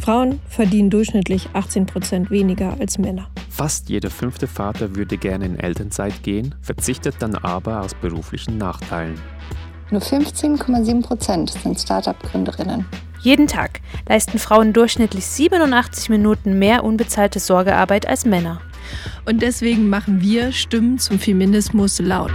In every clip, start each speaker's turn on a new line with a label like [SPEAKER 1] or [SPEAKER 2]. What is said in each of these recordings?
[SPEAKER 1] Frauen verdienen durchschnittlich 18 Prozent weniger als Männer.
[SPEAKER 2] Fast jeder fünfte Vater würde gerne in Elternzeit gehen, verzichtet dann aber aus beruflichen Nachteilen.
[SPEAKER 3] Nur 15,7 Prozent sind Start-up-Gründerinnen.
[SPEAKER 4] Jeden Tag leisten Frauen durchschnittlich 87 Minuten mehr unbezahlte Sorgearbeit als Männer.
[SPEAKER 1] Und deswegen machen wir Stimmen zum Feminismus laut.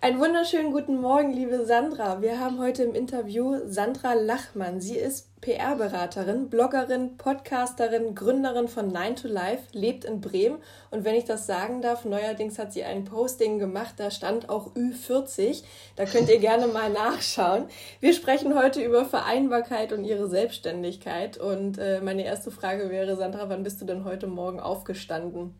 [SPEAKER 5] Einen wunderschönen guten Morgen, liebe Sandra. Wir haben heute im Interview Sandra Lachmann. Sie ist PR-Beraterin, Bloggerin, Podcasterin, Gründerin von Nine to Life, lebt in Bremen. Und wenn ich das sagen darf, neuerdings hat sie ein Posting gemacht, da stand auch Ü40. Da könnt ihr gerne mal nachschauen. Wir sprechen heute über Vereinbarkeit und ihre Selbstständigkeit. Und äh, meine erste Frage wäre, Sandra, wann bist du denn heute Morgen aufgestanden?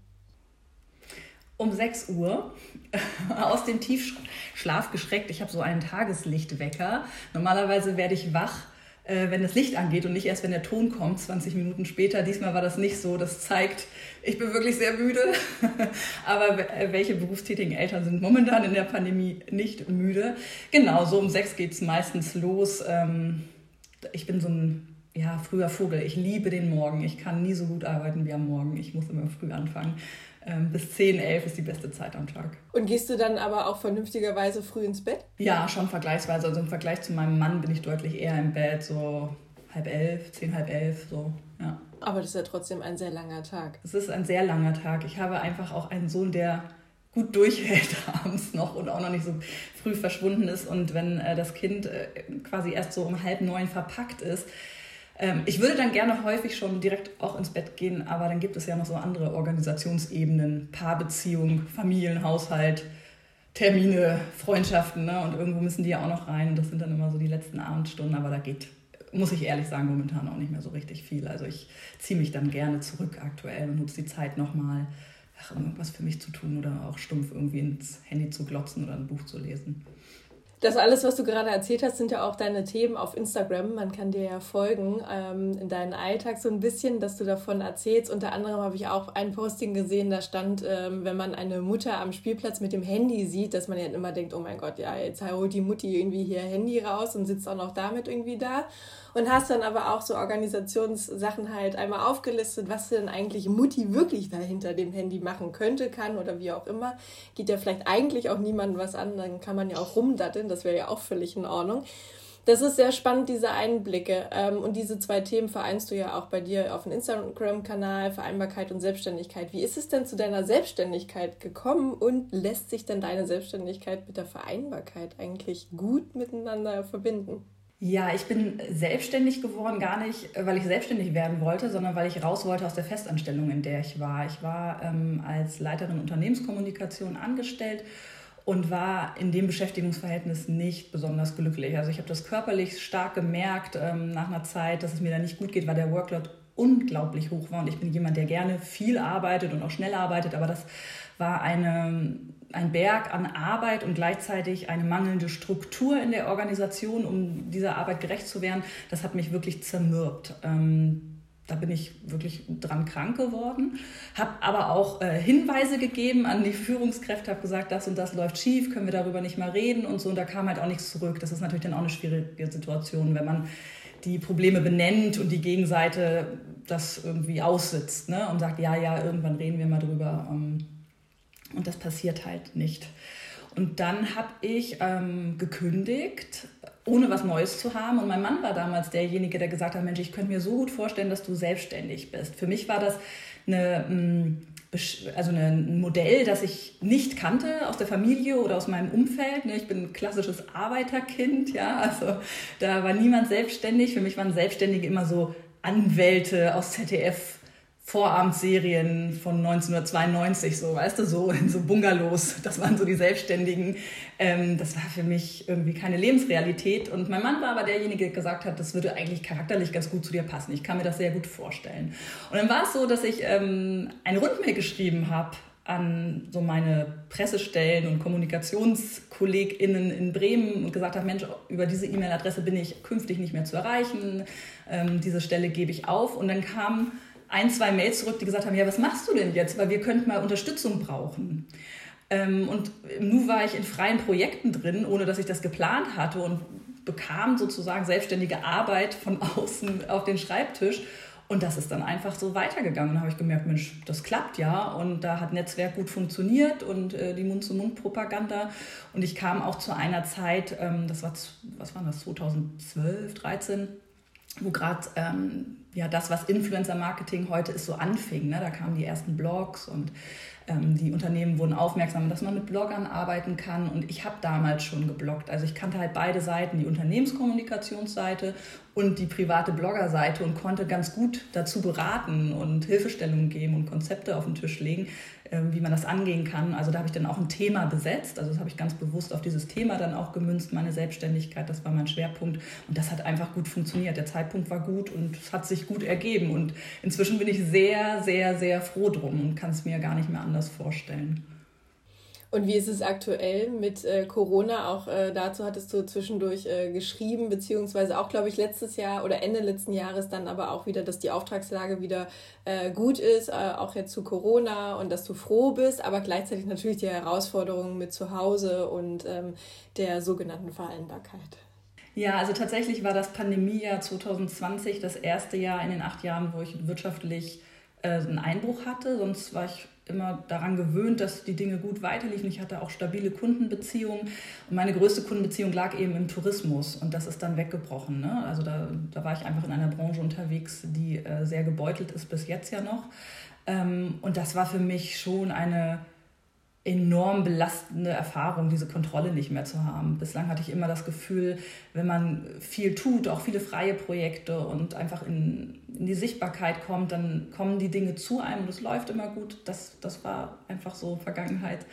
[SPEAKER 6] Um 6 Uhr aus dem Tiefschlaf geschreckt. Ich habe so einen Tageslichtwecker. Normalerweise werde ich wach, äh, wenn das Licht angeht und nicht erst, wenn der Ton kommt, 20 Minuten später. Diesmal war das nicht so. Das zeigt, ich bin wirklich sehr müde. Aber äh, welche berufstätigen Eltern sind momentan in der Pandemie nicht müde? Genau, so um 6 geht es meistens los. Ähm, ich bin so ein ja, früher Vogel. Ich liebe den Morgen. Ich kann nie so gut arbeiten wie am Morgen. Ich muss immer früh anfangen. Ähm, bis 10, 11 ist die beste Zeit am Tag.
[SPEAKER 5] Und gehst du dann aber auch vernünftigerweise früh ins Bett?
[SPEAKER 6] Ja, schon vergleichsweise. Also im Vergleich zu meinem Mann bin ich deutlich eher im Bett, so halb elf, zehn, halb elf, so, ja.
[SPEAKER 5] Aber das ist ja trotzdem ein sehr langer Tag.
[SPEAKER 6] Es ist ein sehr langer Tag. Ich habe einfach auch einen Sohn, der gut durchhält abends noch und auch noch nicht so früh verschwunden ist. Und wenn äh, das Kind äh, quasi erst so um halb neun verpackt ist, ähm, ich würde dann gerne häufig schon direkt auch ins Bett gehen, aber dann gibt es ja noch so andere Organisationsebenen, Paarbeziehung, Familienhaushalt, Termine, Freundschaften, ne? und irgendwo müssen die ja auch noch rein. Und das sind dann immer so die letzten Abendstunden, aber da geht, muss ich ehrlich sagen, momentan auch nicht mehr so richtig viel. Also ich ziehe mich dann gerne zurück aktuell und nutze die Zeit nochmal, irgendwas für mich zu tun oder auch stumpf irgendwie ins Handy zu glotzen oder ein Buch zu lesen.
[SPEAKER 5] Das alles, was du gerade erzählt hast, sind ja auch deine Themen auf Instagram. Man kann dir ja folgen ähm, in deinen Alltag so ein bisschen, dass du davon erzählst. Unter anderem habe ich auch ein Posting gesehen, da stand, ähm, wenn man eine Mutter am Spielplatz mit dem Handy sieht, dass man ja immer denkt, oh mein Gott, ja, jetzt holt die Mutti irgendwie hier Handy raus und sitzt auch noch damit irgendwie da und hast dann aber auch so Organisationssachen halt einmal aufgelistet, was denn eigentlich Mutti wirklich da hinter dem Handy machen könnte, kann oder wie auch immer. Geht ja vielleicht eigentlich auch niemandem was an, dann kann man ja auch rumdatteln, das wäre ja auch völlig in Ordnung. Das ist sehr spannend, diese Einblicke. Ähm, und diese zwei Themen vereinst du ja auch bei dir auf dem Instagram-Kanal, Vereinbarkeit und Selbstständigkeit. Wie ist es denn zu deiner Selbstständigkeit gekommen und lässt sich denn deine Selbstständigkeit mit der Vereinbarkeit eigentlich gut miteinander verbinden?
[SPEAKER 6] Ja, ich bin selbstständig geworden, gar nicht, weil ich selbstständig werden wollte, sondern weil ich raus wollte aus der Festanstellung, in der ich war. Ich war ähm, als Leiterin Unternehmenskommunikation angestellt und war in dem Beschäftigungsverhältnis nicht besonders glücklich. Also ich habe das körperlich stark gemerkt ähm, nach einer Zeit, dass es mir da nicht gut geht, weil der Workload unglaublich hoch war. Und ich bin jemand, der gerne viel arbeitet und auch schnell arbeitet, aber das war eine ein Berg an Arbeit und gleichzeitig eine mangelnde Struktur in der Organisation, um dieser Arbeit gerecht zu werden, das hat mich wirklich zermürbt. Ähm, da bin ich wirklich dran krank geworden, habe aber auch äh, Hinweise gegeben an die Führungskräfte, habe gesagt, das und das läuft schief, können wir darüber nicht mal reden und so. Und da kam halt auch nichts zurück. Das ist natürlich dann auch eine schwierige Situation, wenn man die Probleme benennt und die Gegenseite das irgendwie aussitzt ne? und sagt, ja, ja, irgendwann reden wir mal drüber. Ähm, und das passiert halt nicht. Und dann habe ich ähm, gekündigt, ohne was Neues zu haben. Und mein Mann war damals derjenige, der gesagt hat, Mensch, ich könnte mir so gut vorstellen, dass du selbstständig bist. Für mich war das eine, mm, also ein Modell, das ich nicht kannte aus der Familie oder aus meinem Umfeld. Ne, ich bin ein klassisches Arbeiterkind, ja, also da war niemand selbstständig. Für mich waren Selbstständige immer so Anwälte aus ZDF Vorabendserien von 1992, so, weißt du, so in so Bungalows. Das waren so die Selbstständigen. Ähm, das war für mich irgendwie keine Lebensrealität. Und mein Mann war aber derjenige, der gesagt hat, das würde eigentlich charakterlich ganz gut zu dir passen. Ich kann mir das sehr gut vorstellen. Und dann war es so, dass ich ähm, eine Rundmail geschrieben habe an so meine Pressestellen und KommunikationskollegInnen in Bremen und gesagt habe, Mensch, über diese E-Mail-Adresse bin ich künftig nicht mehr zu erreichen. Ähm, diese Stelle gebe ich auf. Und dann kam ein, zwei Mails zurück, die gesagt haben, ja, was machst du denn jetzt? Weil wir könnten mal Unterstützung brauchen. Ähm, und nun war ich in freien Projekten drin, ohne dass ich das geplant hatte und bekam sozusagen selbstständige Arbeit von außen auf den Schreibtisch. Und das ist dann einfach so weitergegangen. Da habe ich gemerkt, Mensch, das klappt ja. Und da hat Netzwerk gut funktioniert und äh, die Mund-zu-Mund-Propaganda. Und ich kam auch zu einer Zeit, ähm, das war, was war das, 2012, 13, wo gerade ähm, ja, das, was Influencer-Marketing heute ist, so anfing. Ne? Da kamen die ersten Blogs und ähm, die Unternehmen wurden aufmerksam, dass man mit Bloggern arbeiten kann. Und ich habe damals schon gebloggt. Also ich kannte halt beide Seiten, die Unternehmenskommunikationsseite und die private Bloggerseite und konnte ganz gut dazu beraten und Hilfestellungen geben und Konzepte auf den Tisch legen, ähm, wie man das angehen kann. Also da habe ich dann auch ein Thema besetzt. Also das habe ich ganz bewusst auf dieses Thema dann auch gemünzt, meine Selbstständigkeit. Das war mein Schwerpunkt. Und das hat einfach gut funktioniert. Der Zeitpunkt war gut und es hat sich gut ergeben. Und inzwischen bin ich sehr, sehr, sehr froh drum und kann es mir gar nicht mehr anders vorstellen.
[SPEAKER 5] Und wie ist es aktuell mit äh, Corona? Auch äh, dazu hattest du zwischendurch äh, geschrieben, beziehungsweise auch, glaube ich, letztes Jahr oder Ende letzten Jahres dann aber auch wieder, dass die Auftragslage wieder äh, gut ist, äh, auch jetzt zu Corona und dass du froh bist, aber gleichzeitig natürlich die Herausforderungen mit zu Hause und ähm, der sogenannten Vereinbarkeit.
[SPEAKER 6] Ja, also tatsächlich war das Pandemiejahr 2020 das erste Jahr in den acht Jahren, wo ich wirtschaftlich äh, einen Einbruch hatte. Sonst war ich immer daran gewöhnt, dass die Dinge gut weiterliefen. Ich hatte auch stabile Kundenbeziehungen. Und meine größte Kundenbeziehung lag eben im Tourismus. Und das ist dann weggebrochen. Ne? Also da, da war ich einfach in einer Branche unterwegs, die äh, sehr gebeutelt ist, bis jetzt ja noch. Ähm, und das war für mich schon eine enorm belastende Erfahrung, diese Kontrolle nicht mehr zu haben. Bislang hatte ich immer das Gefühl, wenn man viel tut, auch viele freie Projekte und einfach in, in die Sichtbarkeit kommt, dann kommen die Dinge zu einem und es läuft immer gut. Das, das war einfach so Vergangenheit.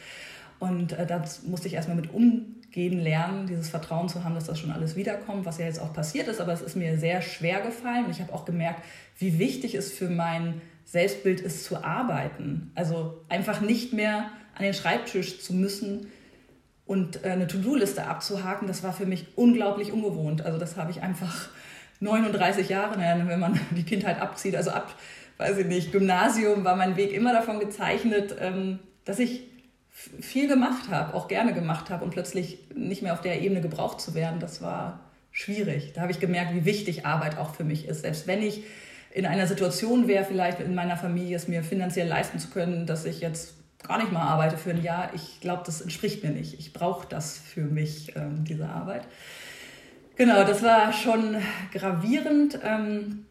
[SPEAKER 6] Und äh, das musste ich erstmal mit umgehen lernen, dieses Vertrauen zu haben, dass das schon alles wiederkommt, was ja jetzt auch passiert ist. Aber es ist mir sehr schwer gefallen und ich habe auch gemerkt, wie wichtig es für mein Selbstbild ist, zu arbeiten. Also einfach nicht mehr an den Schreibtisch zu müssen und äh, eine To-Do-Liste abzuhaken, das war für mich unglaublich ungewohnt. Also das habe ich einfach 39 Jahre, wenn man die Kindheit abzieht, also ab, weiß ich nicht, Gymnasium war mein Weg immer davon gezeichnet, ähm, dass ich viel gemacht habe, auch gerne gemacht habe und plötzlich nicht mehr auf der Ebene gebraucht zu werden, das war schwierig. Da habe ich gemerkt, wie wichtig Arbeit auch für mich ist. Selbst wenn ich in einer Situation wäre, vielleicht in meiner Familie es mir finanziell leisten zu können, dass ich jetzt gar nicht mal arbeite für ein Jahr. Ich glaube, das entspricht mir nicht. Ich brauche das für mich, ähm, diese Arbeit. Genau, das war schon gravierend. Ähm,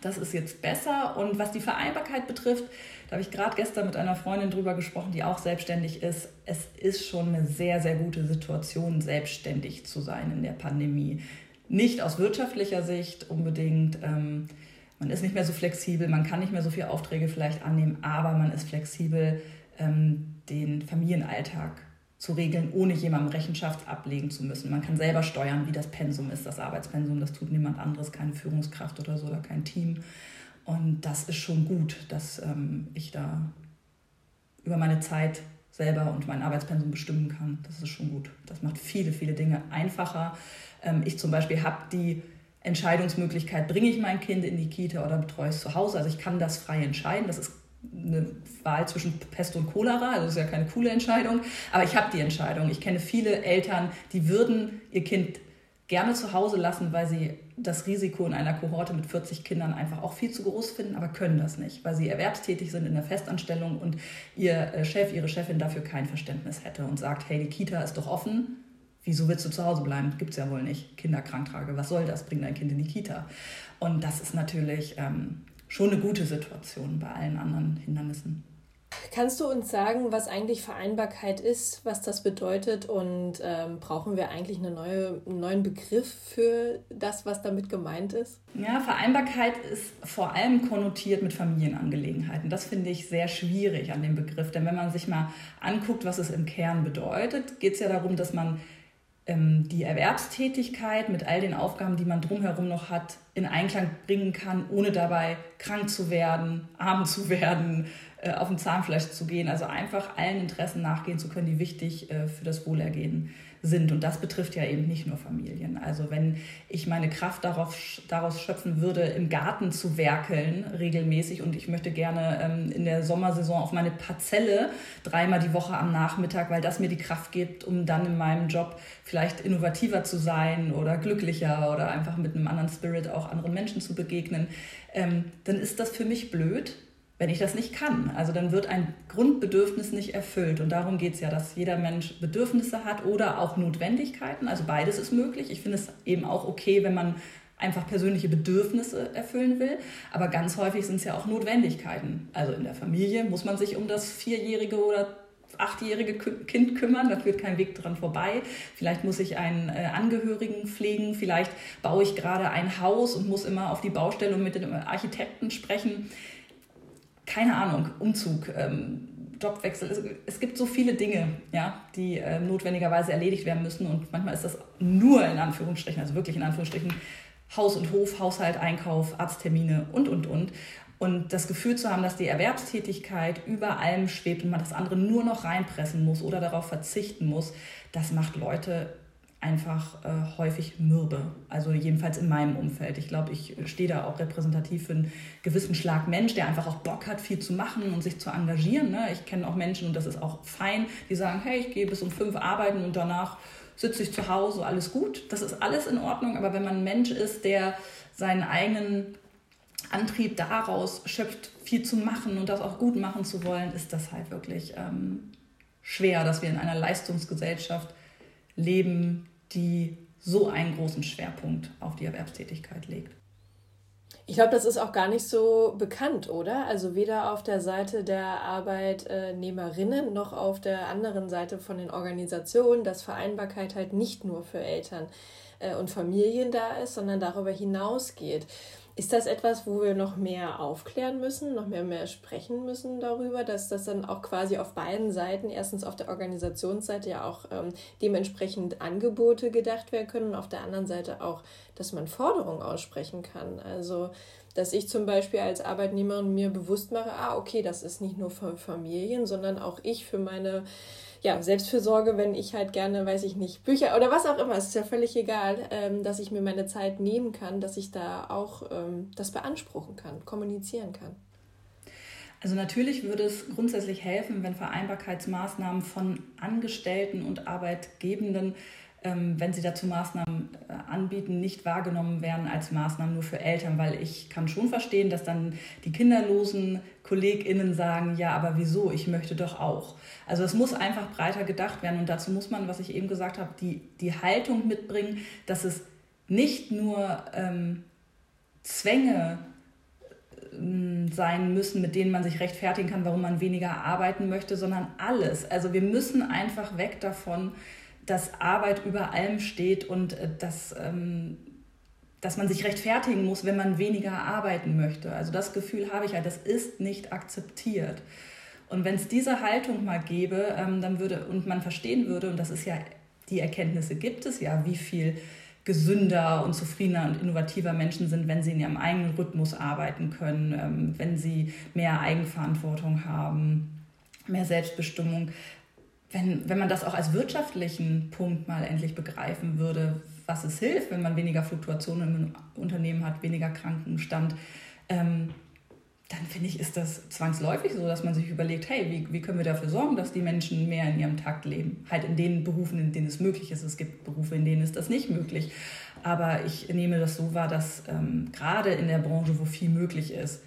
[SPEAKER 6] das ist jetzt besser. Und was die Vereinbarkeit betrifft, da habe ich gerade gestern mit einer Freundin drüber gesprochen, die auch selbstständig ist. Es ist schon eine sehr, sehr gute Situation, selbstständig zu sein in der Pandemie. Nicht aus wirtschaftlicher Sicht unbedingt. Ähm, man ist nicht mehr so flexibel, man kann nicht mehr so viele Aufträge vielleicht annehmen, aber man ist flexibel ähm, den Familienalltag zu regeln, ohne jemandem Rechenschaft ablegen zu müssen. Man kann selber steuern, wie das Pensum ist, das Arbeitspensum. Das tut niemand anderes, keine Führungskraft oder so oder kein Team. Und das ist schon gut, dass ähm, ich da über meine Zeit selber und mein Arbeitspensum bestimmen kann. Das ist schon gut. Das macht viele, viele Dinge einfacher. Ähm, ich zum Beispiel habe die Entscheidungsmöglichkeit, bringe ich mein Kind in die Kita oder betreue es zu Hause. Also ich kann das frei entscheiden. Das ist eine Wahl zwischen Pest und Cholera, also das ist ja keine coole Entscheidung, aber ich habe die Entscheidung. Ich kenne viele Eltern, die würden ihr Kind gerne zu Hause lassen, weil sie das Risiko in einer Kohorte mit 40 Kindern einfach auch viel zu groß finden, aber können das nicht, weil sie erwerbstätig sind in der Festanstellung und ihr äh, Chef, ihre Chefin dafür kein Verständnis hätte und sagt, hey, die Kita ist doch offen, wieso willst du zu Hause bleiben? Gibt es ja wohl nicht. Kinderkranktrage, was soll das? Bring dein Kind in die Kita. Und das ist natürlich ähm, schon eine gute Situation bei allen anderen Hindernissen.
[SPEAKER 5] Kannst du uns sagen, was eigentlich Vereinbarkeit ist, was das bedeutet und ähm, brauchen wir eigentlich eine neue, einen neuen Begriff für das, was damit gemeint ist?
[SPEAKER 6] Ja, Vereinbarkeit ist vor allem konnotiert mit Familienangelegenheiten. Das finde ich sehr schwierig an dem Begriff, denn wenn man sich mal anguckt, was es im Kern bedeutet, geht es ja darum, dass man die Erwerbstätigkeit mit all den Aufgaben, die man drumherum noch hat, in Einklang bringen kann, ohne dabei krank zu werden, arm zu werden, äh, auf dem Zahnfleisch zu gehen. Also einfach allen Interessen nachgehen zu können, die wichtig äh, für das Wohlergehen sind. Und das betrifft ja eben nicht nur Familien. Also wenn ich meine Kraft darauf, daraus schöpfen würde, im Garten zu werkeln regelmäßig und ich möchte gerne ähm, in der Sommersaison auf meine Parzelle dreimal die Woche am Nachmittag, weil das mir die Kraft gibt, um dann in meinem Job vielleicht innovativer zu sein oder glücklicher oder einfach mit einem anderen Spirit auch anderen Menschen zu begegnen, ähm, dann ist das für mich blöd, wenn ich das nicht kann. Also dann wird ein Grundbedürfnis nicht erfüllt. Und darum geht es ja, dass jeder Mensch Bedürfnisse hat oder auch Notwendigkeiten. Also beides ist möglich. Ich finde es eben auch okay, wenn man einfach persönliche Bedürfnisse erfüllen will. Aber ganz häufig sind es ja auch Notwendigkeiten. Also in der Familie muss man sich um das vierjährige oder achtjährige Kind kümmern, da führt kein Weg dran vorbei. Vielleicht muss ich einen äh, Angehörigen pflegen, vielleicht baue ich gerade ein Haus und muss immer auf die Baustelle mit dem Architekten sprechen keine Ahnung, Umzug, ähm, Jobwechsel. Es, es, gibt so viele Dinge, ja, die äh, notwendigerweise erledigt werden müssen. Und manchmal ist das nur in Anführungsstrichen, also wirklich in Anführungsstrichen, Haus und Hof, Haushalt, Einkauf, Arzttermine und, und, und. Und das Gefühl zu haben, dass die Erwerbstätigkeit über allem schwebt und man das andere nur noch reinpressen muss oder darauf verzichten muss, das macht Leute einfach äh, häufig mürbe. Also jedenfalls in meinem Umfeld. Ich glaube, ich stehe da auch repräsentativ für einen gewissen Schlag Mensch, der einfach auch Bock hat, viel zu machen und sich zu engagieren. Ne? Ich kenne auch Menschen, und das ist auch fein, die sagen, hey, ich gehe bis um fünf arbeiten und danach sitze ich zu Hause, alles gut. Das ist alles in Ordnung. Aber wenn man ein Mensch ist, der seinen eigenen Antrieb daraus schöpft, viel zu machen und das auch gut machen zu wollen, ist das halt wirklich ähm, schwer, dass wir in einer Leistungsgesellschaft leben, die so einen großen Schwerpunkt auf die Erwerbstätigkeit legt.
[SPEAKER 5] Ich glaube, das ist auch gar nicht so bekannt, oder? Also weder auf der Seite der Arbeitnehmerinnen noch auf der anderen Seite von den Organisationen, dass Vereinbarkeit halt nicht nur für Eltern äh, und Familien da ist, sondern darüber hinausgeht. Ist das etwas, wo wir noch mehr aufklären müssen, noch mehr, mehr sprechen müssen darüber, dass das dann auch quasi auf beiden Seiten, erstens auf der Organisationsseite ja auch ähm, dementsprechend Angebote gedacht werden können und auf der anderen Seite auch, dass man Forderungen aussprechen kann. Also, dass ich zum Beispiel als Arbeitnehmerin mir bewusst mache, ah, okay, das ist nicht nur für Familien, sondern auch ich für meine ja, Selbstfürsorge, wenn ich halt gerne, weiß ich nicht, Bücher oder was auch immer, ist ja völlig egal, ähm, dass ich mir meine Zeit nehmen kann, dass ich da auch ähm, das beanspruchen kann, kommunizieren kann.
[SPEAKER 6] Also natürlich würde es grundsätzlich helfen, wenn Vereinbarkeitsmaßnahmen von Angestellten und Arbeitgebenden wenn sie dazu Maßnahmen äh, anbieten, nicht wahrgenommen werden als Maßnahmen nur für Eltern, weil ich kann schon verstehen, dass dann die kinderlosen KollegInnen sagen, ja, aber wieso? Ich möchte doch auch. Also es muss einfach breiter gedacht werden und dazu muss man, was ich eben gesagt habe, die, die Haltung mitbringen, dass es nicht nur ähm, Zwänge ähm, sein müssen, mit denen man sich rechtfertigen kann, warum man weniger arbeiten möchte, sondern alles. Also wir müssen einfach weg davon, dass Arbeit über allem steht und äh, dass, ähm, dass man sich rechtfertigen muss, wenn man weniger arbeiten möchte. Also das Gefühl habe ich halt, das ist nicht akzeptiert. Und wenn es diese Haltung mal gäbe, ähm, dann würde und man verstehen würde, und das ist ja, die Erkenntnisse gibt es ja, wie viel gesünder und zufriedener und innovativer Menschen sind, wenn sie in ihrem eigenen Rhythmus arbeiten können, ähm, wenn sie mehr Eigenverantwortung haben, mehr Selbstbestimmung wenn, wenn man das auch als wirtschaftlichen Punkt mal endlich begreifen würde, was es hilft, wenn man weniger Fluktuationen im Unternehmen hat, weniger Krankenstand, ähm, dann finde ich, ist das zwangsläufig so, dass man sich überlegt, hey, wie, wie können wir dafür sorgen, dass die Menschen mehr in ihrem Takt leben? Halt in den Berufen, in denen es möglich ist. Es gibt Berufe, in denen ist das nicht möglich. Aber ich nehme das so wahr, dass ähm, gerade in der Branche, wo viel möglich ist,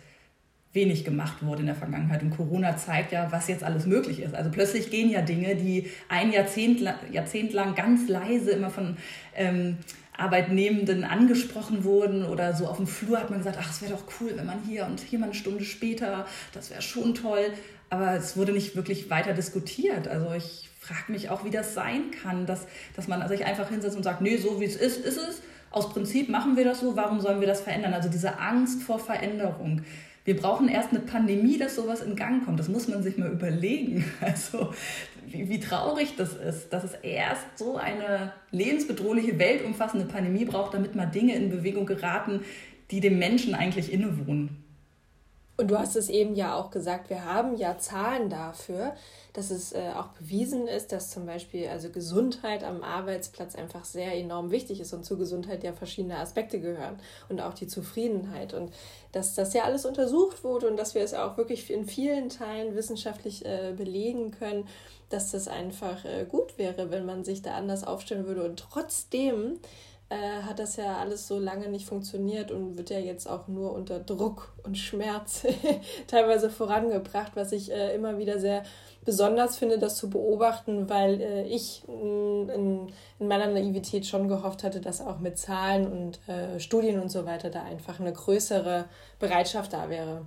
[SPEAKER 6] wenig gemacht wurde in der Vergangenheit. Und Corona zeigt ja, was jetzt alles möglich ist. Also plötzlich gehen ja Dinge, die ein Jahrzehnt, Jahrzehnt lang ganz leise immer von ähm, Arbeitnehmenden angesprochen wurden oder so auf dem Flur hat man gesagt, ach, es wäre doch cool, wenn man hier und hier mal eine Stunde später, das wäre schon toll. Aber es wurde nicht wirklich weiter diskutiert. Also ich frage mich auch, wie das sein kann, dass, dass man sich einfach hinsetzt und sagt, nee, so wie es ist, ist es. Aus Prinzip machen wir das so, warum sollen wir das verändern? Also diese Angst vor Veränderung wir brauchen erst eine Pandemie, dass sowas in Gang kommt. Das muss man sich mal überlegen. Also wie, wie traurig das ist, dass es erst so eine lebensbedrohliche, weltumfassende Pandemie braucht, damit mal Dinge in Bewegung geraten, die dem Menschen eigentlich innewohnen.
[SPEAKER 5] Und du hast es eben ja auch gesagt, wir haben ja Zahlen dafür, dass es äh, auch bewiesen ist, dass zum Beispiel also Gesundheit am Arbeitsplatz einfach sehr enorm wichtig ist und zu Gesundheit ja verschiedene Aspekte gehören und auch die Zufriedenheit und dass das ja alles untersucht wurde und dass wir es auch wirklich in vielen Teilen wissenschaftlich äh, belegen können, dass das einfach äh, gut wäre, wenn man sich da anders aufstellen würde und trotzdem äh, hat das ja alles so lange nicht funktioniert und wird ja jetzt auch nur unter Druck und Schmerz teilweise vorangebracht, was ich äh, immer wieder sehr besonders finde, das zu beobachten, weil äh, ich mm, in, in, meiner Naivität schon gehofft hatte, dass auch mit Zahlen und äh, Studien und so weiter da einfach eine größere Bereitschaft da wäre.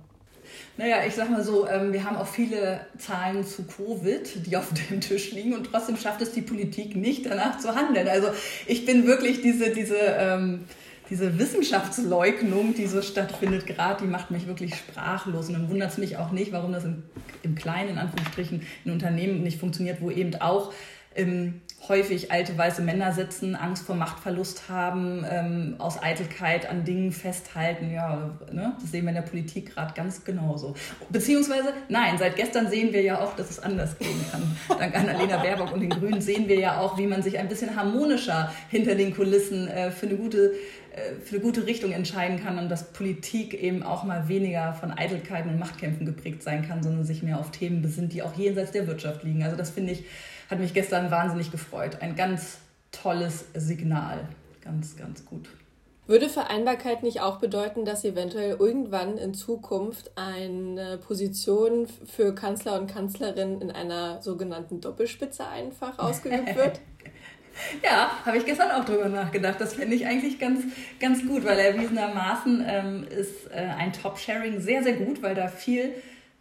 [SPEAKER 6] Naja, ich sag mal so, ähm, wir haben auch viele Zahlen zu Covid, die auf dem Tisch liegen und trotzdem schafft es die Politik nicht, danach zu handeln. Also ich bin wirklich diese, diese, ähm, diese Wissenschaftsleugnung, die so stattfindet, gerade, die macht mich wirklich sprachlos. Und dann wundert es mich auch nicht, warum das im, im Kleinen, in Anführungsstrichen, in Unternehmen nicht funktioniert, wo eben auch ähm, häufig alte weiße Männer sitzen, Angst vor Machtverlust haben, ähm, aus Eitelkeit an Dingen festhalten. Ja, ne? das sehen wir in der Politik gerade ganz genauso. Beziehungsweise, nein, seit gestern sehen wir ja auch, dass es anders gehen kann. Dank Annalena Baerbock und den Grünen sehen wir ja auch, wie man sich ein bisschen harmonischer hinter den Kulissen äh, für eine gute äh, für eine gute Richtung entscheiden kann und dass Politik eben auch mal weniger von Eitelkeiten und Machtkämpfen geprägt sein kann, sondern sich mehr auf Themen besinnt, die auch jenseits der Wirtschaft liegen. Also das finde ich hat mich gestern wahnsinnig gefreut. Ein ganz tolles Signal. Ganz, ganz gut.
[SPEAKER 5] Würde Vereinbarkeit nicht auch bedeuten, dass eventuell irgendwann in Zukunft eine Position für Kanzler und Kanzlerin in einer sogenannten Doppelspitze einfach ausgeübt wird?
[SPEAKER 6] Ja, habe ich gestern auch drüber nachgedacht. Das finde ich eigentlich ganz, ganz gut, weil erwiesenermaßen ähm, ist äh, ein Top-Sharing sehr, sehr gut, weil da viel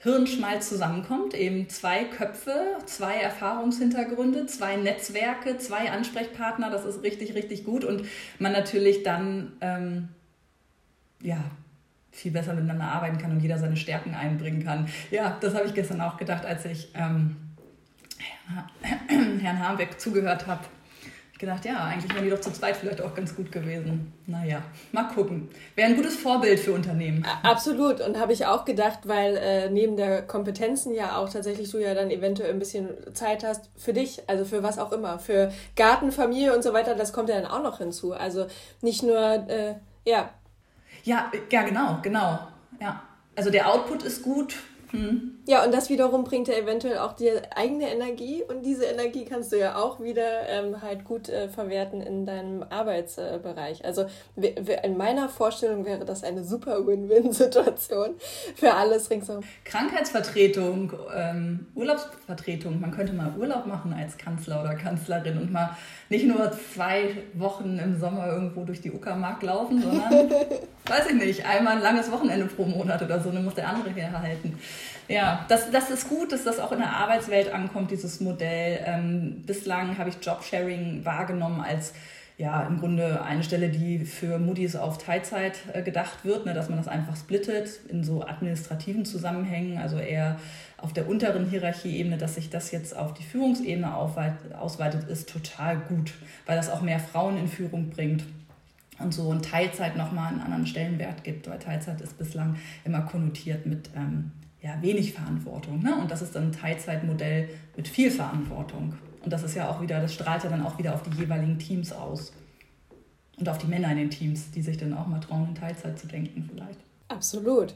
[SPEAKER 6] Hirnschmalz zusammenkommt, eben zwei Köpfe, zwei Erfahrungshintergründe, zwei Netzwerke, zwei Ansprechpartner, das ist richtig, richtig gut und man natürlich dann ähm, ja, viel besser miteinander arbeiten kann und jeder seine Stärken einbringen kann. Ja, das habe ich gestern auch gedacht, als ich ähm, Herrn Harmbeck zugehört habe gedacht, ja, eigentlich wären die doch zu zweit vielleicht auch ganz gut gewesen. Naja, mal gucken. Wäre ein gutes Vorbild für Unternehmen.
[SPEAKER 5] Absolut. Und habe ich auch gedacht, weil äh, neben der Kompetenzen ja auch tatsächlich du ja dann eventuell ein bisschen Zeit hast für dich, also für was auch immer, für Garten, Familie und so weiter, das kommt ja dann auch noch hinzu. Also nicht nur, äh, ja.
[SPEAKER 6] Ja, ja, genau, genau. Ja. Also der Output ist gut, hm.
[SPEAKER 5] Ja, und das wiederum bringt ja eventuell auch dir eigene Energie und diese Energie kannst du ja auch wieder ähm, halt gut äh, verwerten in deinem Arbeitsbereich. Äh, also in meiner Vorstellung wäre das eine super Win-Win-Situation für alles ringsum.
[SPEAKER 6] Krankheitsvertretung, ähm, Urlaubsvertretung. Man könnte mal Urlaub machen als Kanzler oder Kanzlerin und mal nicht nur zwei Wochen im Sommer irgendwo durch die Uckermark laufen, sondern, weiß ich nicht, einmal ein langes Wochenende pro Monat oder so, dann muss der andere herhalten. Ja, das, das ist gut, dass das auch in der Arbeitswelt ankommt, dieses Modell. Ähm, bislang habe ich Jobsharing wahrgenommen als ja, im Grunde eine Stelle, die für Muddis auf Teilzeit äh, gedacht wird, ne, dass man das einfach splittet in so administrativen Zusammenhängen, also eher auf der unteren Hierarchieebene, dass sich das jetzt auf die Führungsebene ausweitet, ist total gut, weil das auch mehr Frauen in Führung bringt und so ein Teilzeit nochmal einen anderen Stellenwert gibt, weil Teilzeit ist bislang immer konnotiert mit ähm, ja, wenig Verantwortung. Ne? Und das ist dann ein Teilzeitmodell mit viel Verantwortung. Und das ist ja auch wieder, das strahlt ja dann auch wieder auf die jeweiligen Teams aus. Und auf die Männer in den Teams, die sich dann auch mal trauen, in Teilzeit zu denken vielleicht.
[SPEAKER 5] Absolut.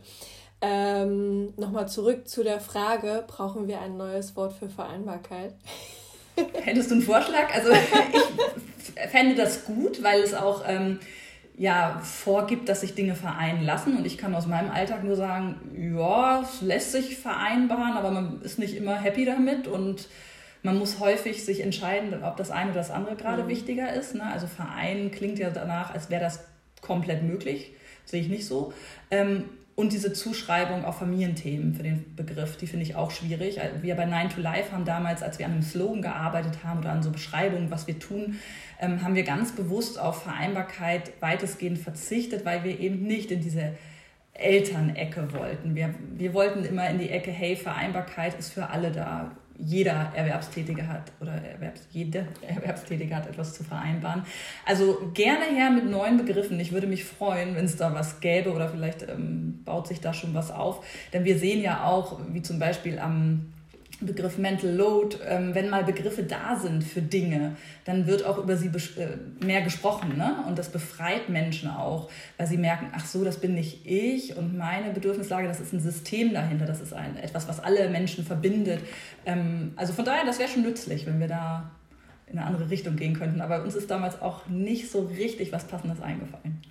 [SPEAKER 5] Ähm, Nochmal zurück zu der Frage, brauchen wir ein neues Wort für Vereinbarkeit?
[SPEAKER 6] Hättest du einen Vorschlag? Also ich fände das gut, weil es auch ähm, ja, vorgibt, dass sich Dinge vereinen lassen. Und ich kann aus meinem Alltag nur sagen, ja, es lässt sich vereinbaren, aber man ist nicht immer happy damit und man muss häufig sich entscheiden, ob das eine oder das andere gerade mhm. wichtiger ist. Ne? Also vereinen klingt ja danach, als wäre das komplett möglich. Sehe ich nicht so. Ähm, und diese Zuschreibung auf Familienthemen für den Begriff, die finde ich auch schwierig. Wir bei Nine to Life haben damals, als wir an einem Slogan gearbeitet haben oder an so Beschreibungen, was wir tun, ähm, haben wir ganz bewusst auf Vereinbarkeit weitestgehend verzichtet, weil wir eben nicht in diese Elternecke wollten. Wir, wir wollten immer in die Ecke, hey, Vereinbarkeit ist für alle da. Jeder Erwerbstätige hat oder Erwerbs, jede Erwerbstätige hat etwas zu vereinbaren. Also gerne her mit neuen Begriffen. Ich würde mich freuen, wenn es da was gäbe oder vielleicht ähm, baut sich da schon was auf. Denn wir sehen ja auch, wie zum Beispiel am Begriff Mental Load, ähm, wenn mal Begriffe da sind für Dinge, dann wird auch über sie äh, mehr gesprochen. Ne? Und das befreit Menschen auch, weil sie merken, ach so, das bin nicht ich und meine Bedürfnislage, das ist ein System dahinter, das ist ein, etwas, was alle Menschen verbindet. Ähm, also von daher, das wäre schon nützlich, wenn wir da in eine andere Richtung gehen könnten. Aber uns ist damals auch nicht so richtig was Passendes eingefallen.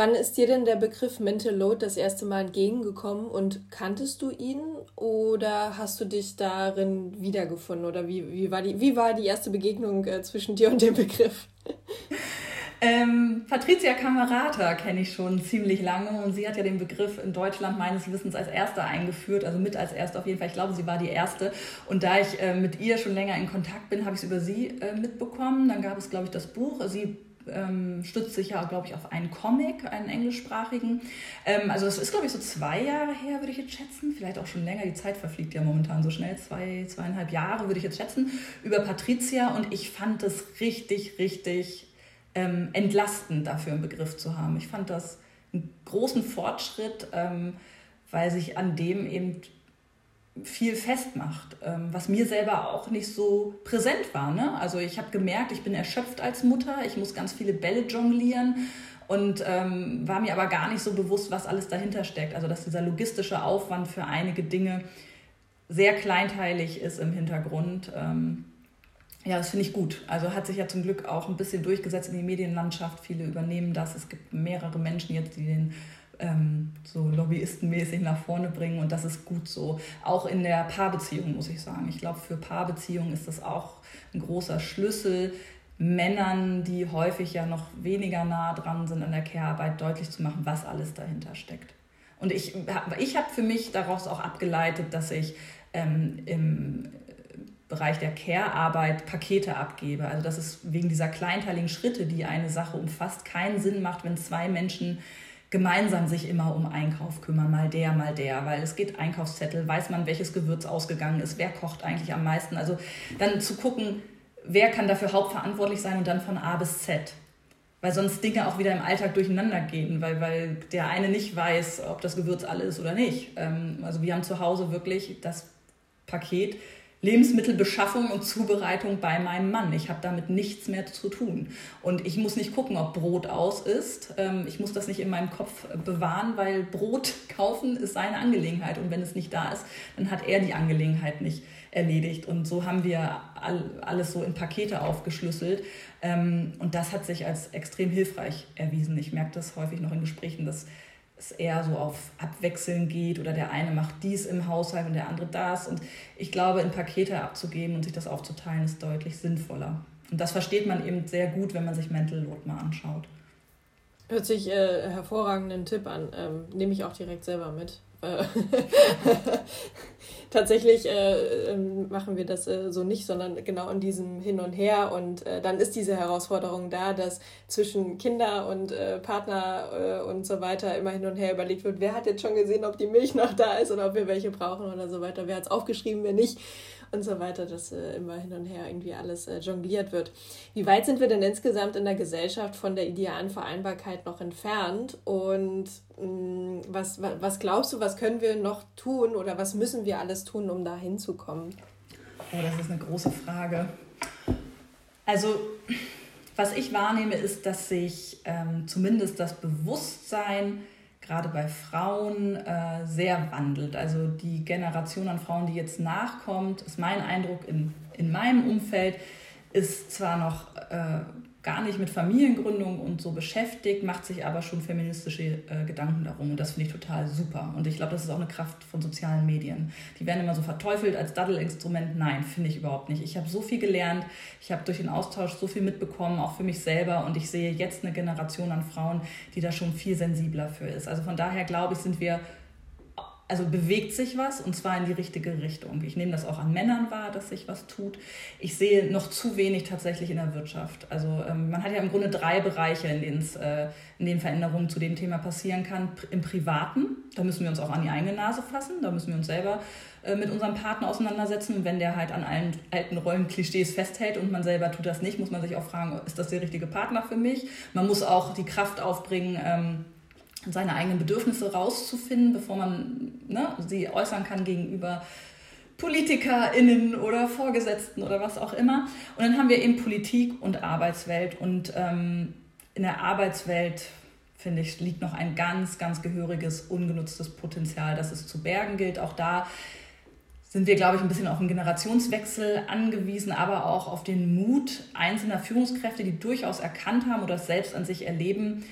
[SPEAKER 5] Wann ist dir denn der Begriff Mental Load das erste Mal entgegengekommen und kanntest du ihn oder hast du dich darin wiedergefunden oder wie, wie, war, die, wie war die erste Begegnung äh, zwischen dir und dem Begriff?
[SPEAKER 6] Ähm, Patricia Camerata kenne ich schon ziemlich lange und sie hat ja den Begriff in Deutschland meines Wissens als erste eingeführt, also mit als erste auf jeden Fall. Ich glaube, sie war die erste. Und da ich äh, mit ihr schon länger in Kontakt bin, habe ich es über sie äh, mitbekommen. Dann gab es, glaube ich, das Buch. Sie ähm, stützt sich ja, glaube ich, auf einen Comic, einen englischsprachigen. Ähm, also das ist, glaube ich, so zwei Jahre her, würde ich jetzt schätzen. Vielleicht auch schon länger. Die Zeit verfliegt ja momentan so schnell. Zwei, zweieinhalb Jahre würde ich jetzt schätzen. Über Patricia. Und ich fand es richtig, richtig ähm, entlastend, dafür einen Begriff zu haben. Ich fand das einen großen Fortschritt, ähm, weil sich an dem eben viel festmacht, ähm, was mir selber auch nicht so präsent war. Ne? Also ich habe gemerkt, ich bin erschöpft als Mutter, ich muss ganz viele Bälle jonglieren und ähm, war mir aber gar nicht so bewusst, was alles dahinter steckt. Also dass dieser logistische Aufwand für einige Dinge sehr kleinteilig ist im Hintergrund. Ähm, ja, das finde ich gut. Also hat sich ja zum Glück auch ein bisschen durchgesetzt in die Medienlandschaft. Viele übernehmen das. Es gibt mehrere Menschen jetzt, die den ähm, so lobbyistenmäßig nach vorne bringen und das ist gut so. Auch in der Paarbeziehung muss ich sagen. Ich glaube, für Paarbeziehungen ist das auch ein großer Schlüssel, Männern, die häufig ja noch weniger nah dran sind an der Care-Arbeit, deutlich zu machen, was alles dahinter steckt. Und ich, ich habe für mich daraus auch abgeleitet, dass ich ähm, im Bereich der Care-Arbeit Pakete abgebe. Also dass es wegen dieser kleinteiligen Schritte, die eine Sache umfasst, keinen Sinn macht, wenn zwei Menschen gemeinsam sich immer um Einkauf kümmern, mal der, mal der, weil es geht Einkaufszettel, weiß man, welches Gewürz ausgegangen ist, wer kocht eigentlich am meisten. Also dann zu gucken, wer kann dafür hauptverantwortlich sein und dann von A bis Z. Weil sonst Dinge auch wieder im Alltag durcheinander gehen, weil, weil der eine nicht weiß, ob das Gewürz alle ist oder nicht. Ähm, also wir haben zu Hause wirklich das Paket Lebensmittelbeschaffung und Zubereitung bei meinem Mann. Ich habe damit nichts mehr zu tun. Und ich muss nicht gucken, ob Brot aus ist. Ähm, ich muss das nicht in meinem Kopf bewahren, weil Brot kaufen ist seine Angelegenheit. Und wenn es nicht da ist, dann hat er die Angelegenheit nicht erledigt. Und so haben wir alles so in Pakete aufgeschlüsselt. Ähm, und das hat sich als extrem hilfreich erwiesen. Ich merke das häufig noch in Gesprächen, dass es eher so auf Abwechseln geht oder der eine macht dies im Haushalt und der andere das. Und ich glaube, in Pakete abzugeben und sich das aufzuteilen, ist deutlich sinnvoller. Und das versteht man eben sehr gut, wenn man sich Mental Load mal anschaut.
[SPEAKER 5] Hört sich äh, hervorragenden Tipp an. Ähm, Nehme ich auch direkt selber mit. Äh, tatsächlich äh, ähm, machen wir das äh, so nicht, sondern genau in diesem Hin und Her. Und äh, dann ist diese Herausforderung da, dass zwischen Kinder und äh, Partner äh, und so weiter immer hin und her überlegt wird, wer hat jetzt schon gesehen, ob die Milch noch da ist oder ob wir welche brauchen oder so weiter. Wer hat es aufgeschrieben, wer nicht und so weiter, dass äh, immer hin und her irgendwie alles äh, jongliert wird. Wie weit sind wir denn insgesamt in der Gesellschaft von der idealen Vereinbarkeit noch entfernt? Und mh, mm, was, was glaubst du, was können wir noch tun oder was müssen wir alles tun, um da hinzukommen?
[SPEAKER 6] Oh, das ist eine große Frage. Also, was ich wahrnehme, ist, dass sich ähm, zumindest das Bewusstsein gerade bei Frauen äh, sehr wandelt. Also die Generation an Frauen, die jetzt nachkommt, ist mein Eindruck in, in meinem Umfeld, ist zwar noch äh, gar nicht mit Familiengründung und so beschäftigt, macht sich aber schon feministische äh, Gedanken darum. Und das finde ich total super. Und ich glaube, das ist auch eine Kraft von sozialen Medien. Die werden immer so verteufelt als Daddelinstrument. Nein, finde ich überhaupt nicht. Ich habe so viel gelernt. Ich habe durch den Austausch so viel mitbekommen, auch für mich selber. Und ich sehe jetzt eine Generation an Frauen, die da schon viel sensibler für ist. Also von daher glaube ich, sind wir also bewegt sich was und zwar in die richtige Richtung. Ich nehme das auch an Männern wahr, dass sich was tut. Ich sehe noch zu wenig tatsächlich in der Wirtschaft. Also ähm, man hat ja im Grunde drei Bereiche, in denen, äh, in denen Veränderungen zu dem Thema passieren kann. Im Privaten, da müssen wir uns auch an die eigene Nase fassen, da müssen wir uns selber äh, mit unserem Partner auseinandersetzen. Und wenn der halt an allen alten Rollenklischees festhält und man selber tut das nicht, muss man sich auch fragen, ist das der richtige Partner für mich? Man muss auch die Kraft aufbringen, ähm, seine eigenen Bedürfnisse rauszufinden, bevor man ne, sie äußern kann gegenüber PolitikerInnen oder Vorgesetzten oder was auch immer. Und dann haben wir eben Politik und Arbeitswelt. Und ähm, in der Arbeitswelt, finde ich, liegt noch ein ganz, ganz gehöriges, ungenutztes Potenzial, das es zu bergen gilt. Auch da sind wir, glaube ich, ein bisschen auf einen Generationswechsel angewiesen, aber auch auf den Mut einzelner Führungskräfte, die durchaus erkannt haben oder es selbst an sich erleben,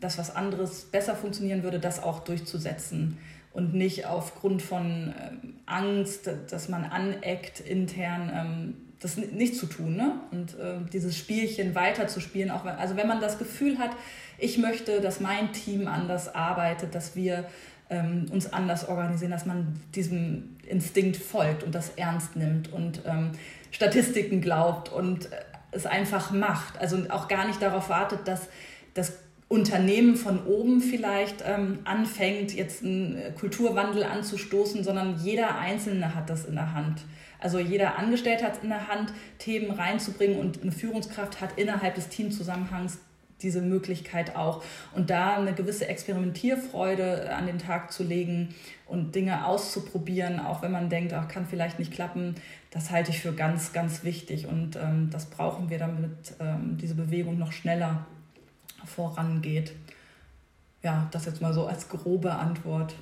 [SPEAKER 6] dass was anderes besser funktionieren würde, das auch durchzusetzen und nicht aufgrund von ähm, Angst, dass man aneckt intern, ähm, das nicht zu tun ne? und äh, dieses Spielchen weiterzuspielen. Auch wenn, also wenn man das Gefühl hat, ich möchte, dass mein Team anders arbeitet, dass wir ähm, uns anders organisieren, dass man diesem Instinkt folgt und das ernst nimmt und ähm, Statistiken glaubt und äh, es einfach macht. Also auch gar nicht darauf wartet, dass das Unternehmen von oben vielleicht ähm, anfängt, jetzt einen Kulturwandel anzustoßen, sondern jeder Einzelne hat das in der Hand. Also jeder Angestellte hat es in der Hand, Themen reinzubringen und eine Führungskraft hat innerhalb des Teamzusammenhangs diese Möglichkeit auch. Und da eine gewisse Experimentierfreude an den Tag zu legen und Dinge auszuprobieren, auch wenn man denkt, ach, kann vielleicht nicht klappen, das halte ich für ganz, ganz wichtig. Und ähm, das brauchen wir, damit ähm, diese Bewegung noch schneller vorangeht. Ja, das jetzt mal so als grobe Antwort.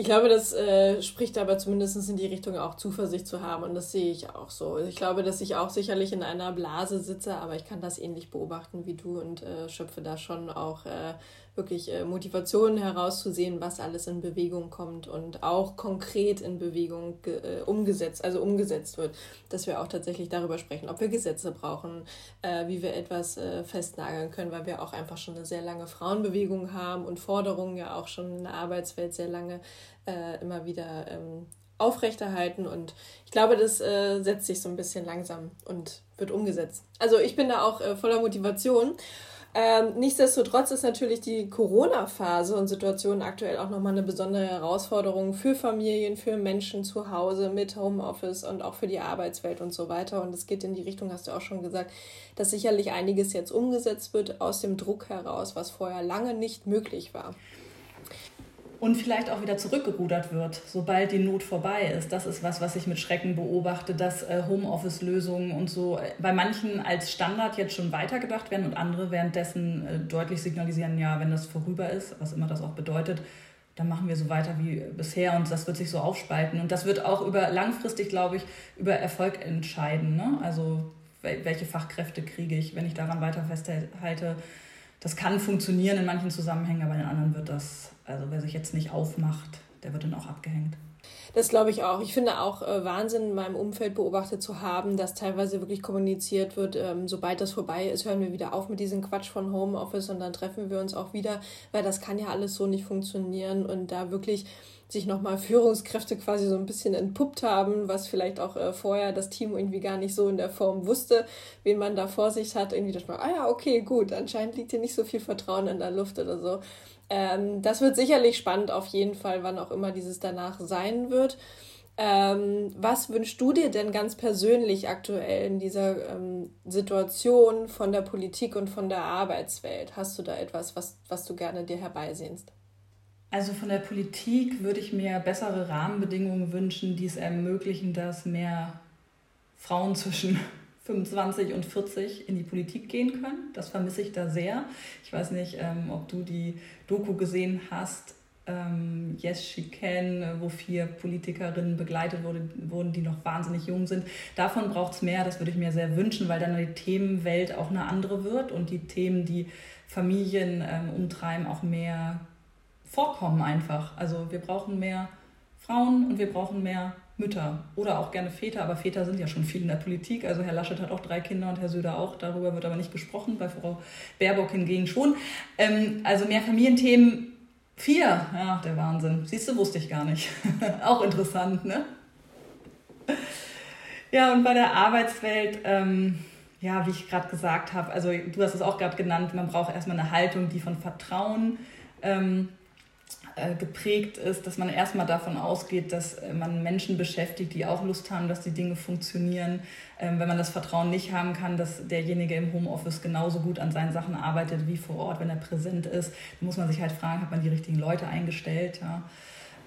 [SPEAKER 5] Ich glaube, das äh, spricht aber zumindest in die Richtung auch Zuversicht zu haben und das sehe ich auch so. Ich glaube, dass ich auch sicherlich in einer Blase sitze, aber ich kann das ähnlich beobachten wie du und äh, schöpfe da schon auch äh, wirklich äh, Motivationen herauszusehen, was alles in Bewegung kommt und auch konkret in Bewegung äh, umgesetzt, also umgesetzt wird, dass wir auch tatsächlich darüber sprechen, ob wir Gesetze brauchen, äh, wie wir etwas äh, festnageln können, weil wir auch einfach schon eine sehr lange Frauenbewegung haben und Forderungen ja auch schon in der Arbeitswelt sehr lange äh, immer wieder ähm, aufrechterhalten. Und ich glaube, das äh, setzt sich so ein bisschen langsam und wird umgesetzt. Also ich bin da auch voller Motivation ähm, nichtsdestotrotz ist natürlich die Corona-Phase und Situation aktuell auch nochmal eine besondere Herausforderung für Familien, für Menschen zu Hause mit Homeoffice und auch für die Arbeitswelt und so weiter. Und es geht in die Richtung, hast du auch schon gesagt, dass sicherlich einiges jetzt umgesetzt wird aus dem Druck heraus, was vorher lange nicht möglich war
[SPEAKER 6] und vielleicht auch wieder zurückgerudert wird, sobald die Not vorbei ist. Das ist was, was ich mit Schrecken beobachte, dass äh, Homeoffice-Lösungen und so äh, bei manchen als Standard jetzt schon weitergedacht werden und andere währenddessen äh, deutlich signalisieren, ja, wenn das vorüber ist, was immer das auch bedeutet, dann machen wir so weiter wie bisher und das wird sich so aufspalten. Und das wird auch über langfristig, glaube ich, über Erfolg entscheiden. Ne? Also welche Fachkräfte kriege ich, wenn ich daran weiter festhalte. Das kann funktionieren in manchen Zusammenhängen, aber in anderen wird das also wer sich jetzt nicht aufmacht, der wird dann auch abgehängt.
[SPEAKER 5] Das glaube ich auch. Ich finde auch äh, Wahnsinn in meinem Umfeld beobachtet zu haben, dass teilweise wirklich kommuniziert wird, ähm, sobald das vorbei ist, hören wir wieder auf mit diesem Quatsch von Homeoffice und dann treffen wir uns auch wieder, weil das kann ja alles so nicht funktionieren und da wirklich sich nochmal Führungskräfte quasi so ein bisschen entpuppt haben, was vielleicht auch äh, vorher das Team irgendwie gar nicht so in der Form wusste, wen man da vor sich hat. Irgendwie dachte man, ah ja, okay, gut, anscheinend liegt hier nicht so viel Vertrauen in der Luft oder so. Ähm, das wird sicherlich spannend, auf jeden Fall, wann auch immer dieses danach sein wird. Ähm, was wünschst du dir denn ganz persönlich aktuell in dieser ähm, Situation von der Politik und von der Arbeitswelt? Hast du da etwas, was, was du gerne dir herbeisehnst?
[SPEAKER 6] Also von der Politik würde ich mir bessere Rahmenbedingungen wünschen, die es ermöglichen, dass mehr Frauen zwischen 25 und 40 in die Politik gehen können. Das vermisse ich da sehr. Ich weiß nicht, ähm, ob du die Doku gesehen hast. Ähm, yes, She Can, wo vier Politikerinnen begleitet wurde, wurden, die noch wahnsinnig jung sind. Davon braucht es mehr, das würde ich mir sehr wünschen, weil dann die Themenwelt auch eine andere wird und die Themen, die Familien ähm, umtreiben, auch mehr vorkommen einfach. Also wir brauchen mehr Frauen und wir brauchen mehr Mütter oder auch gerne Väter, aber Väter sind ja schon viel in der Politik. Also Herr Laschet hat auch drei Kinder und Herr Söder auch. Darüber wird aber nicht gesprochen, bei Frau Baerbock hingegen schon. Ähm, also mehr Familienthemen Vier, ja, der Wahnsinn. Siehst du, wusste ich gar nicht. auch interessant, ne? Ja, und bei der Arbeitswelt, ähm, ja, wie ich gerade gesagt habe, also du hast es auch gerade genannt, man braucht erstmal eine Haltung, die von Vertrauen ähm, äh, geprägt ist, dass man erstmal davon ausgeht, dass äh, man Menschen beschäftigt, die auch Lust haben, dass die Dinge funktionieren. Ähm, wenn man das Vertrauen nicht haben kann, dass derjenige im Homeoffice genauso gut an seinen Sachen arbeitet wie vor Ort, wenn er präsent ist, dann muss man sich halt fragen, hat man die richtigen Leute eingestellt? Ja?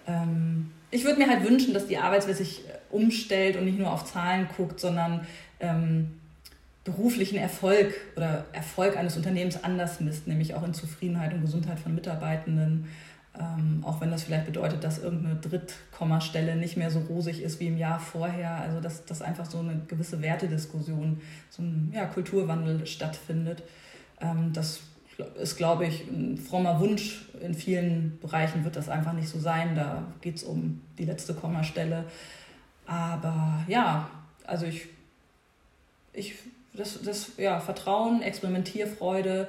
[SPEAKER 6] Ähm, ich würde mir halt wünschen, dass die Arbeitswelt sich äh, umstellt und nicht nur auf Zahlen guckt, sondern ähm, beruflichen Erfolg oder Erfolg eines Unternehmens anders misst, nämlich auch in Zufriedenheit und Gesundheit von Mitarbeitenden. Ähm, auch wenn das vielleicht bedeutet, dass irgendeine Drittkommastelle nicht mehr so rosig ist wie im Jahr vorher. Also dass, dass einfach so eine gewisse Wertediskussion, so ein ja, Kulturwandel stattfindet. Ähm, das ist, glaube ich, ein frommer Wunsch. In vielen Bereichen wird das einfach nicht so sein. Da geht es um die letzte Kommastelle. Aber ja, also ich, ich das, das ja, Vertrauen, Experimentierfreude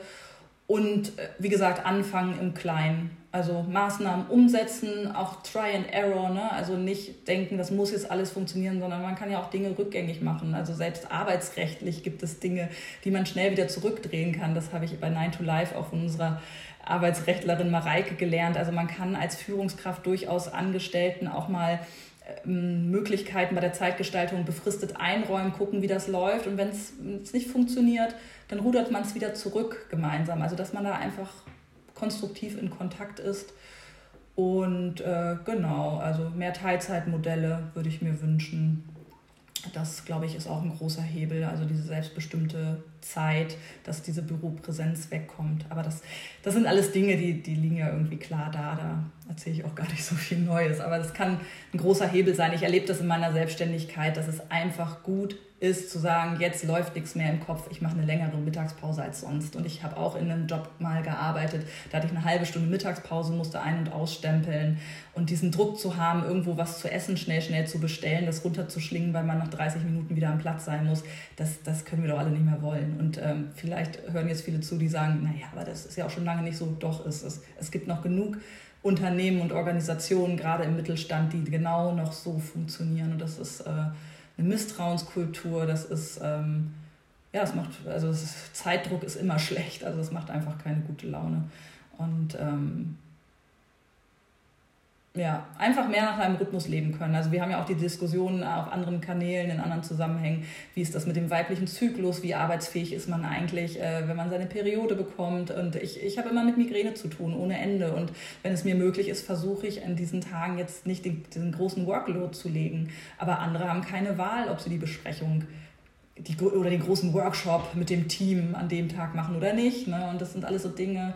[SPEAKER 6] und äh, wie gesagt, anfangen im Kleinen. Also Maßnahmen umsetzen, auch Try and Error, ne? also nicht denken, das muss jetzt alles funktionieren, sondern man kann ja auch Dinge rückgängig machen. Also selbst arbeitsrechtlich gibt es Dinge, die man schnell wieder zurückdrehen kann. Das habe ich bei Nine to Life auch von unserer Arbeitsrechtlerin Mareike gelernt. Also man kann als Führungskraft durchaus Angestellten auch mal ähm, Möglichkeiten bei der Zeitgestaltung befristet einräumen, gucken, wie das läuft. Und wenn es nicht funktioniert, dann rudert man es wieder zurück gemeinsam. Also dass man da einfach konstruktiv in Kontakt ist. Und äh, genau, also mehr Teilzeitmodelle würde ich mir wünschen. Das, glaube ich, ist auch ein großer Hebel, also diese selbstbestimmte Zeit, dass diese Büropräsenz wegkommt. Aber das, das sind alles Dinge, die, die liegen ja irgendwie klar da. Da erzähle ich auch gar nicht so viel Neues. Aber das kann ein großer Hebel sein. Ich erlebe das in meiner Selbstständigkeit, dass es einfach gut ist zu sagen, jetzt läuft nichts mehr im Kopf, ich mache eine längere Mittagspause als sonst. Und ich habe auch in einem Job mal gearbeitet, da hatte ich eine halbe Stunde Mittagspause, musste ein- und ausstempeln. Und diesen Druck zu haben, irgendwo was zu essen, schnell, schnell zu bestellen, das runterzuschlingen, weil man nach 30 Minuten wieder am Platz sein muss, das, das können wir doch alle nicht mehr wollen. Und ähm, vielleicht hören jetzt viele zu, die sagen, naja, aber das ist ja auch schon lange nicht so. Doch, es, es, es gibt noch genug Unternehmen und Organisationen, gerade im Mittelstand, die genau noch so funktionieren. Und das ist... Äh, eine Misstrauenskultur, das ist, ähm, ja, das macht, also ist, Zeitdruck ist immer schlecht, also das macht einfach keine gute Laune. Und ähm, ja, einfach mehr nach einem Rhythmus leben können. Also wir haben ja auch die Diskussionen auf anderen Kanälen, in anderen Zusammenhängen, wie ist das mit dem weiblichen Zyklus, wie arbeitsfähig ist man eigentlich, äh, wenn man seine Periode bekommt. Und ich, ich habe immer mit Migräne zu tun, ohne Ende. Und wenn es mir möglich ist, versuche ich an diesen Tagen jetzt nicht den, diesen großen Workload zu legen. Aber andere haben keine Wahl, ob sie die Besprechung die, oder den großen Workshop mit dem Team an dem Tag machen oder nicht. Ne? Und das sind alles so Dinge,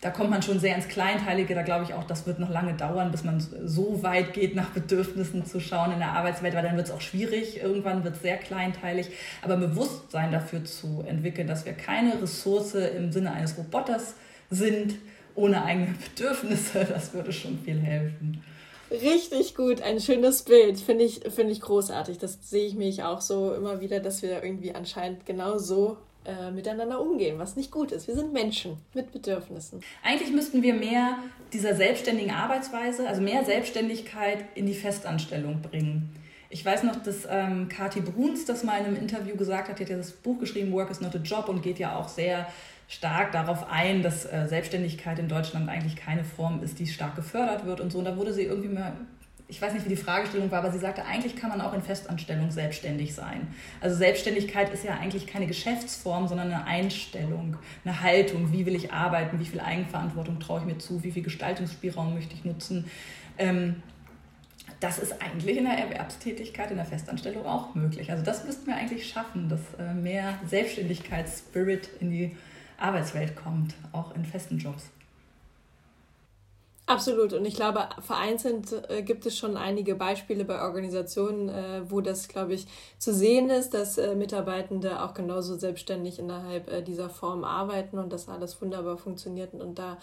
[SPEAKER 6] da kommt man schon sehr ins Kleinteilige. Da glaube ich auch, das wird noch lange dauern, bis man so weit geht, nach Bedürfnissen zu schauen in der Arbeitswelt, weil dann wird es auch schwierig. Irgendwann wird es sehr kleinteilig. Aber Bewusstsein dafür zu entwickeln, dass wir keine Ressource im Sinne eines Roboters sind, ohne eigene Bedürfnisse, das würde schon viel helfen.
[SPEAKER 5] Richtig gut, ein schönes Bild, finde ich, find ich großartig. Das sehe ich mich auch so immer wieder, dass wir irgendwie anscheinend genau so äh, miteinander umgehen, was nicht gut ist. Wir sind Menschen mit Bedürfnissen.
[SPEAKER 6] Eigentlich müssten wir mehr dieser selbstständigen Arbeitsweise, also mehr Selbstständigkeit in die Festanstellung bringen. Ich weiß noch, dass ähm, Kati Bruns das mal in einem Interview gesagt hat. Die hat ja das Buch geschrieben, Work is not a Job, und geht ja auch sehr stark darauf ein, dass äh, Selbstständigkeit in Deutschland eigentlich keine Form ist, die stark gefördert wird und so. Und da wurde sie irgendwie mal ich weiß nicht, wie die Fragestellung war, aber sie sagte, eigentlich kann man auch in Festanstellung selbstständig sein. Also Selbstständigkeit ist ja eigentlich keine Geschäftsform, sondern eine Einstellung, eine Haltung. Wie will ich arbeiten? Wie viel Eigenverantwortung traue ich mir zu? Wie viel Gestaltungsspielraum möchte ich nutzen? Ähm, das ist eigentlich in der Erwerbstätigkeit, in der Festanstellung auch möglich. Also das müssten wir eigentlich schaffen, dass äh, mehr Selbstständigkeitsspirit in die Arbeitswelt kommt, auch in festen Jobs.
[SPEAKER 5] Absolut. Und ich glaube, vereinzelt äh, gibt es schon einige Beispiele bei Organisationen, äh, wo das, glaube ich, zu sehen ist, dass äh, Mitarbeitende auch genauso selbstständig innerhalb äh, dieser Form arbeiten und das alles wunderbar funktioniert. Und da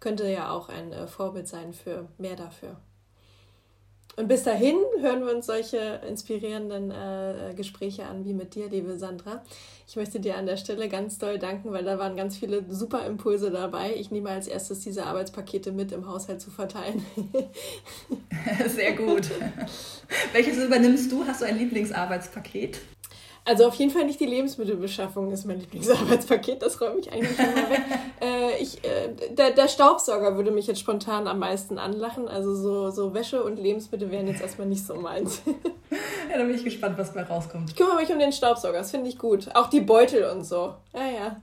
[SPEAKER 5] könnte ja auch ein äh, Vorbild sein für mehr dafür. Und bis dahin hören wir uns solche inspirierenden äh, Gespräche an wie mit dir, liebe Sandra. Ich möchte dir an der Stelle ganz doll danken, weil da waren ganz viele super Impulse dabei. Ich nehme als erstes diese Arbeitspakete mit im Haushalt zu verteilen.
[SPEAKER 6] Sehr gut. Welches übernimmst du? Hast du ein Lieblingsarbeitspaket?
[SPEAKER 5] Also auf jeden Fall nicht die Lebensmittelbeschaffung ist mein Lieblingsarbeitspaket, das räume ich eigentlich immer weg. äh, ich, äh, der, der Staubsauger würde mich jetzt spontan am meisten anlachen. Also so, so Wäsche und Lebensmittel wären jetzt erstmal nicht so meins.
[SPEAKER 6] ja, da bin ich gespannt, was bei rauskommt.
[SPEAKER 5] Ich kümmere mich um den Staubsauger, das finde ich gut. Auch die Beutel und so. Ja, ja.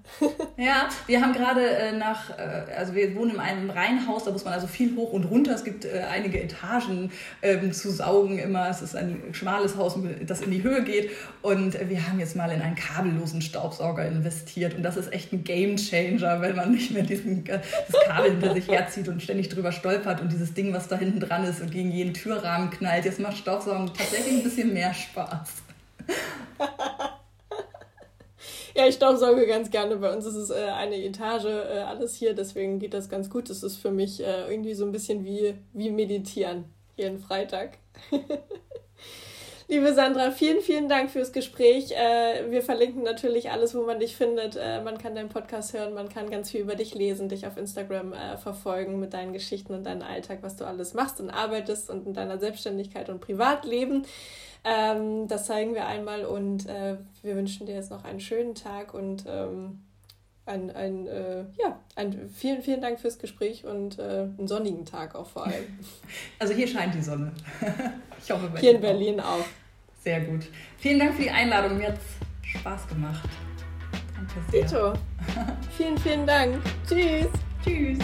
[SPEAKER 6] ja, wir haben gerade äh, nach, äh, also wir wohnen in einem Reihenhaus, da muss man also viel hoch und runter. Es gibt äh, einige Etagen ähm, zu saugen immer. Es ist ein schmales Haus, das in die Höhe geht. Und wir haben jetzt mal in einen kabellosen Staubsauger investiert und das ist echt ein Game Changer, weil man nicht mehr diesen, das Kabel hinter sich herzieht und ständig drüber stolpert und dieses Ding, was da hinten dran ist und gegen jeden Türrahmen knallt. Jetzt macht Staubsaugen tatsächlich ein bisschen mehr Spaß.
[SPEAKER 5] Ja, ich staubsauge ganz gerne. Bei uns ist es äh, eine Etage, äh, alles hier, deswegen geht das ganz gut. Das ist für mich äh, irgendwie so ein bisschen wie, wie meditieren jeden Freitag. Liebe Sandra, vielen, vielen Dank fürs Gespräch. Äh, wir verlinken natürlich alles, wo man dich findet. Äh, man kann deinen Podcast hören, man kann ganz viel über dich lesen, dich auf Instagram äh, verfolgen mit deinen Geschichten und deinem Alltag, was du alles machst und arbeitest und in deiner Selbstständigkeit und Privatleben. Ähm, das zeigen wir einmal und wir wünschen dir jetzt noch einen schönen Tag und ähm, ein, ein, äh, ja, ein, vielen, vielen Dank fürs Gespräch und äh, einen sonnigen Tag auch vor allem.
[SPEAKER 6] Also hier scheint die Sonne.
[SPEAKER 5] Ich hoffe, hier in Berlin auch. auch.
[SPEAKER 6] Sehr gut. Vielen Dank für die Einladung. Mir hat es Spaß gemacht.
[SPEAKER 5] Danke sehr. Dito. vielen, vielen Dank. Tschüss.
[SPEAKER 6] Tschüss.